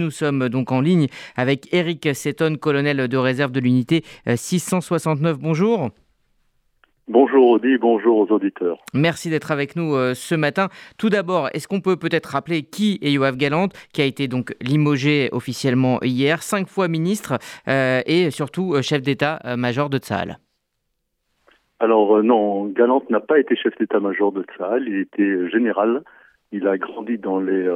Nous sommes donc en ligne avec Eric Seton, colonel de réserve de l'unité 669. Bonjour. Bonjour Audi, bonjour aux auditeurs. Merci d'être avec nous euh, ce matin. Tout d'abord, est-ce qu'on peut peut-être rappeler qui est Yoav Galante, qui a été donc limogé officiellement hier, cinq fois ministre euh, et surtout euh, chef d'état-major de Tsahal? Alors non, Galante n'a pas été chef d'état-major de Tsahal, il était général. Il a grandi dans les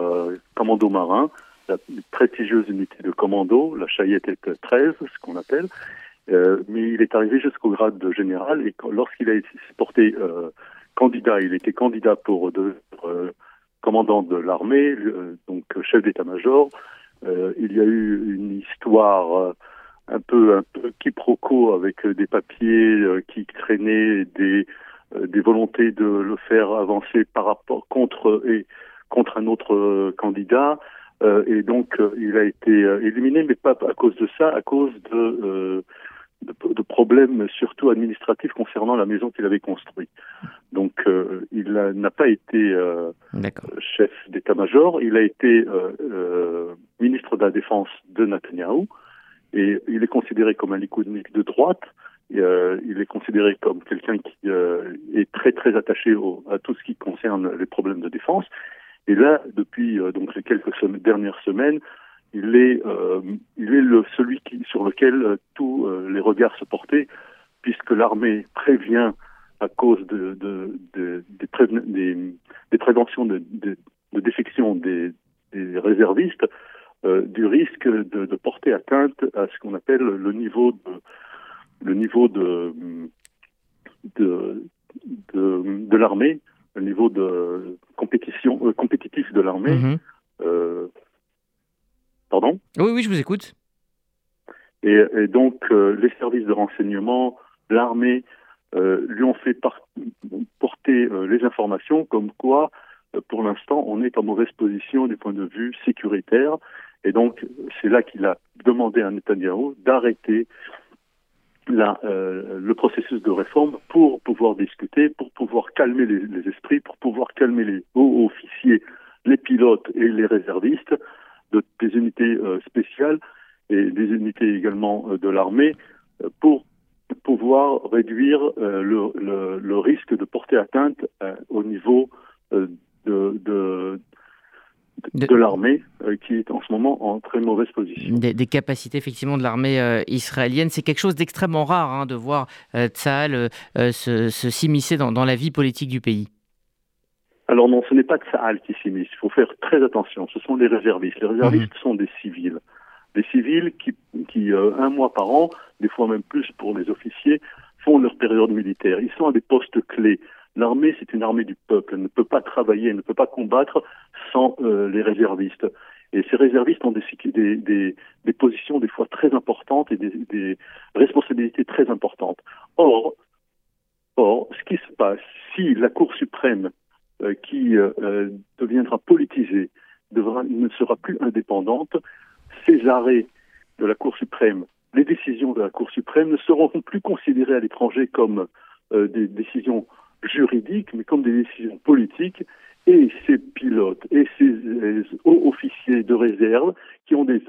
commandos marins la prestigieuse unité de commando, la Chayette 13, ce qu'on appelle. Euh, mais il est arrivé jusqu'au grade de général et lorsqu'il a été porté euh, candidat, il était candidat pour devenir euh, commandant de l'armée, donc chef d'état-major. il y a eu une histoire un peu un peu quiproquo avec des papiers qui traînaient des des volontés de le faire avancer par rapport contre et contre un autre candidat. Euh, et donc, euh, il a été euh, éliminé, mais pas à cause de ça, à cause de, de, problèmes surtout administratifs concernant la maison qu'il avait construite. Donc, il n'a pas été chef d'état-major, il a été ministre de la Défense de Netanyahu, et il est considéré comme un likoudnik de droite. il est considéré comme quelqu'un qui est très très attaché à tout ce qui concerne les problèmes de défense. Et là, depuis euh, donc les quelques dernières semaines, il est, euh, il est le, celui qui, sur lequel euh, tous les regards se portaient, puisque l'armée prévient à cause de, de, de des, préventions de, défection des, réservistes, du risque de, porter atteinte à ce qu'on appelle le niveau de le niveau de, de l'armée, le niveau de compétition euh, compétitif de l'armée. Mhm. Euh, pardon? Oui, oui, je vous écoute. Et, donc, euh, les services de renseignement, l'armée, lui ont fait porter les informations comme quoi, pour l'instant, on est en mauvaise position du point de vue sécuritaire. Et donc, c'est là qu'il a demandé à Netanyahu d'arrêter euh, le processus de réforme pour pouvoir discuter, pour pouvoir calmer les, esprits, pour pouvoir calmer les hauts officiers, les pilotes et les réservistes de, des unités euh, spéciales et des unités également euh, de l'armée pour pouvoir réduire le, le, le, risque de porter atteinte au niveau de, l'armée euh, qui est en ce moment en très mauvaise position. Des, capacités effectivement de l'armée euh, israélienne, c'est quelque chose d'extrêmement rare hein, de voir euh, Tsahal se, s'immiscer dans, dans, la vie politique du pays. Alors non, ce n'est pas Tsahal qui s'immisce, il faut faire très attention, ce sont les réservistes. Les réservistes mhm. sont des civils. Des civils qui, qui un mois par an, des fois même plus pour les officiers, font leur période militaire. Ils sont à des postes clés. L'armée, c'est une armée du peuple. Elle ne peut pas travailler, elle ne peut pas combattre sans euh, les réservistes. Et ces réservistes ont des, positions des fois très importantes et des, des responsabilités très importantes. Or, or, ce qui se passe, si la Cour suprême, euh, qui euh, deviendra politisée, devra, ne sera plus indépendante, ces arrêts de la Cour suprême, les décisions de la Cour suprême ne seront plus considérées à l'étranger comme des décisions juridiques, mais comme des décisions politiques, et ces pilotes et ces hauts officiers de réserve qui ont des,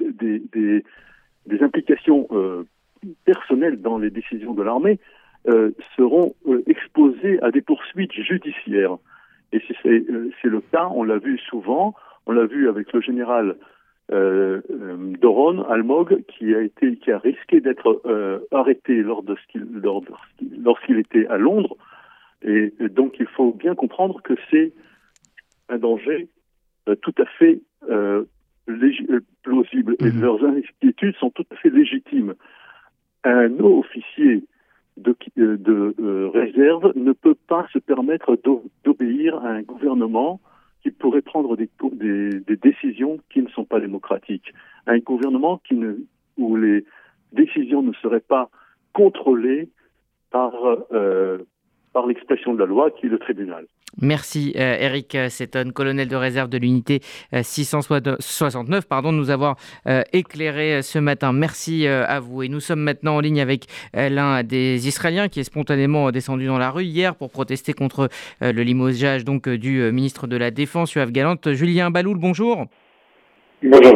implications euh, personnelles dans les décisions de l'armée euh, seront euh, exposés à des poursuites judiciaires. Et c'est euh, le cas, on l'a vu souvent, on l'a vu avec le général euh, Doron Almog qui a risqué d'être arrêté lorsqu'il était à Londres et, donc il faut bien comprendre que c'est un danger euh, tout à fait euh, euh plausible et mhm. leurs inquiétudes sont tout à fait légitimes. Un haut officier de, de réserve ne peut pas se permettre d'obéir à un gouvernement qui pourrait prendre des, des, des, décisions qui ne sont pas démocratiques. Un gouvernement qui ne, où les décisions ne seraient pas contrôlées par euh, par l'expression de la loi qui est le tribunal. Merci euh, Eric Seton, colonel de réserve de l'unité 669, euh, pardon, de nous avoir euh, éclairé ce matin. Merci à vous. Et nous sommes maintenant en ligne avec l'un des Israéliens qui est spontanément descendu dans la rue hier pour protester contre le limogeage donc, du ministre de la Défense, Yoav Galant. Julien Baloul, bonjour. Bonjour.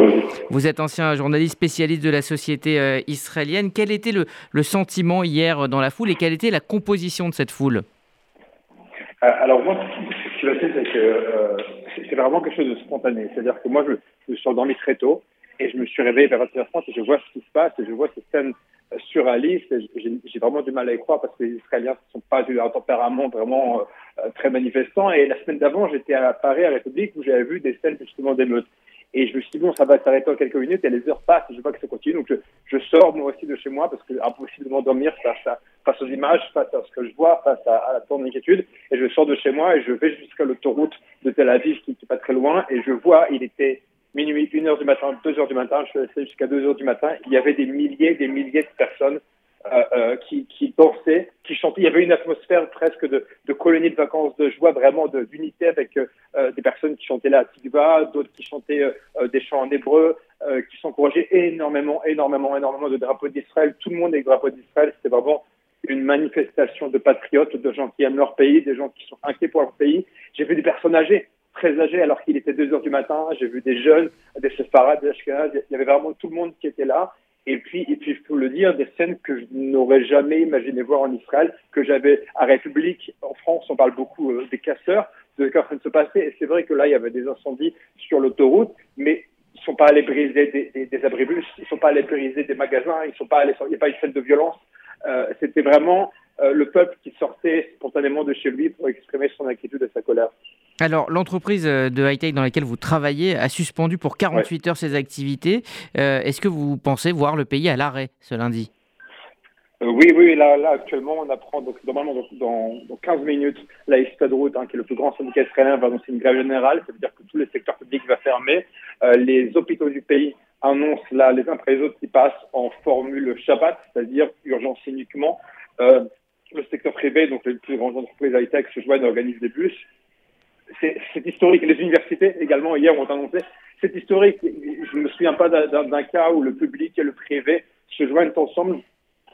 Vous êtes ancien journaliste spécialiste de la société euh, israélienne. Quel était le, le, sentiment hier dans la foule et quelle était la composition de cette foule? Alors moi, ce qui va c'est que euh, c'est vraiment quelque chose de spontané. C'est-à-dire que moi, je, je, suis endormi très tôt et je me suis réveillé vers 21h30 et je vois ce qui se passe et je vois ces scènes surréalistes. J'ai vraiment du mal à y croire parce que les Israéliens ne sont pas d'un tempérament vraiment euh, très manifestant. Et la semaine d'avant, j'étais à Paris, à République, où j'avais vu des scènes justement d'émeutes. Et je me suis dit, bon, ça va s'arrêter en quelques minutes et les heures passent et je vois que ça continue. Donc, je, je sors moi aussi de chez moi parce que impossible de m'endormir face, à, face aux images, face à ce que je vois, face à, la tour d'inquiétude. Et je sors de chez moi et je vais jusqu'à l'autoroute de Tel Aviv qui n'est pas très loin et je vois, il était minuit, une heure du matin, deux heures du matin, je suis resté jusqu'à deux heures du matin. Il y avait des milliers, des milliers de personnes qui, qui dansaient, qui chantaient. Il y avait une atmosphère presque de, de colonie de vacances, de joie, vraiment d'unité avec euh, des personnes qui chantaient la Tikva, d'autres qui chantaient euh, des chants en hébreu, euh, qui s'encourageaient énormément, énormément, énormément de drapeaux d'Israël. Tout le monde avec drapeaux d'Israël. C'était vraiment une manifestation de patriotes, de gens qui aiment leur pays, des gens qui sont inquiets pour leur pays. J'ai vu des personnes âgées, très âgées, alors qu'il était 2 heures du matin. J'ai vu des jeunes, des séfarades, des ashkenazes. Il y avait vraiment tout le monde qui était là. Et puis, et puis, le dire, des scènes que je n'aurais jamais imaginé voir en Israël, que j'avais à République, en France, on parle beaucoup euh, des casseurs, de ce qui est en train de se passer. Et c'est vrai que là, il y avait des incendies sur l'autoroute, mais ils sont pas allés briser des, des, des abribus, ils sont pas allés briser des magasins, ils sont pas allés, il n'y a pas eu de scène de violence. Euh, C'était vraiment euh, le peuple qui sortait spontanément de chez lui pour exprimer son inquiétude et sa colère. Alors, l'entreprise de high-tech dans laquelle vous travaillez a suspendu pour 48 ouais. heures ses activités. Euh, Est-ce que vous pensez voir le pays à l'arrêt ce lundi? Euh, oui, oui, là, là, actuellement, on apprend, donc, normalement, donc, dans, dans 15 minutes, la Histadrout, hein, qui est le plus grand syndicat israélien, va annoncer une grève générale. Ça veut dire que tous les secteurs publics vont fermer. Euh, les hôpitaux du pays annoncent, là, les uns après les autres, qui passent en formule Shabbat, c'est-à-dire urgence uniquement. Euh, le secteur privé, donc les plus grandes entreprises high-tech se joignent et organisent des bus c'est historique. Les universités également hier ont annoncé. C'est historique. Je ne me souviens pas d'un cas où le public et le privé se joignent ensemble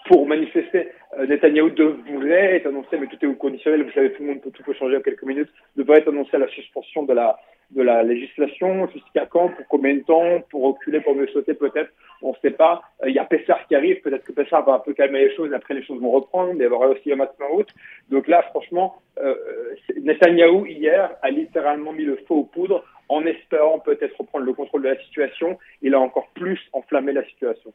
pour manifester. Euh, Netanyahu devrait être annoncé, mais tout est au conditionnel. Vous savez, tout le monde peut tout peut changer en quelques minutes. Devrait être annoncé à la suspension de la de la législation. Jusqu'à quand Pour combien de temps Pour reculer Pour mieux sauter Peut-être. On ne sait pas. Il euh, y a Pessar qui arrive. Peut-être que Pessar va un peu calmer les choses. Après, les choses vont reprendre. Mais il y aura aussi un matin en route. Donc là, franchement, euh, Netanyahou, hier, a littéralement mis le feu aux poudres en espérant peut-être reprendre le contrôle de la situation. Il a encore plus enflammé la situation.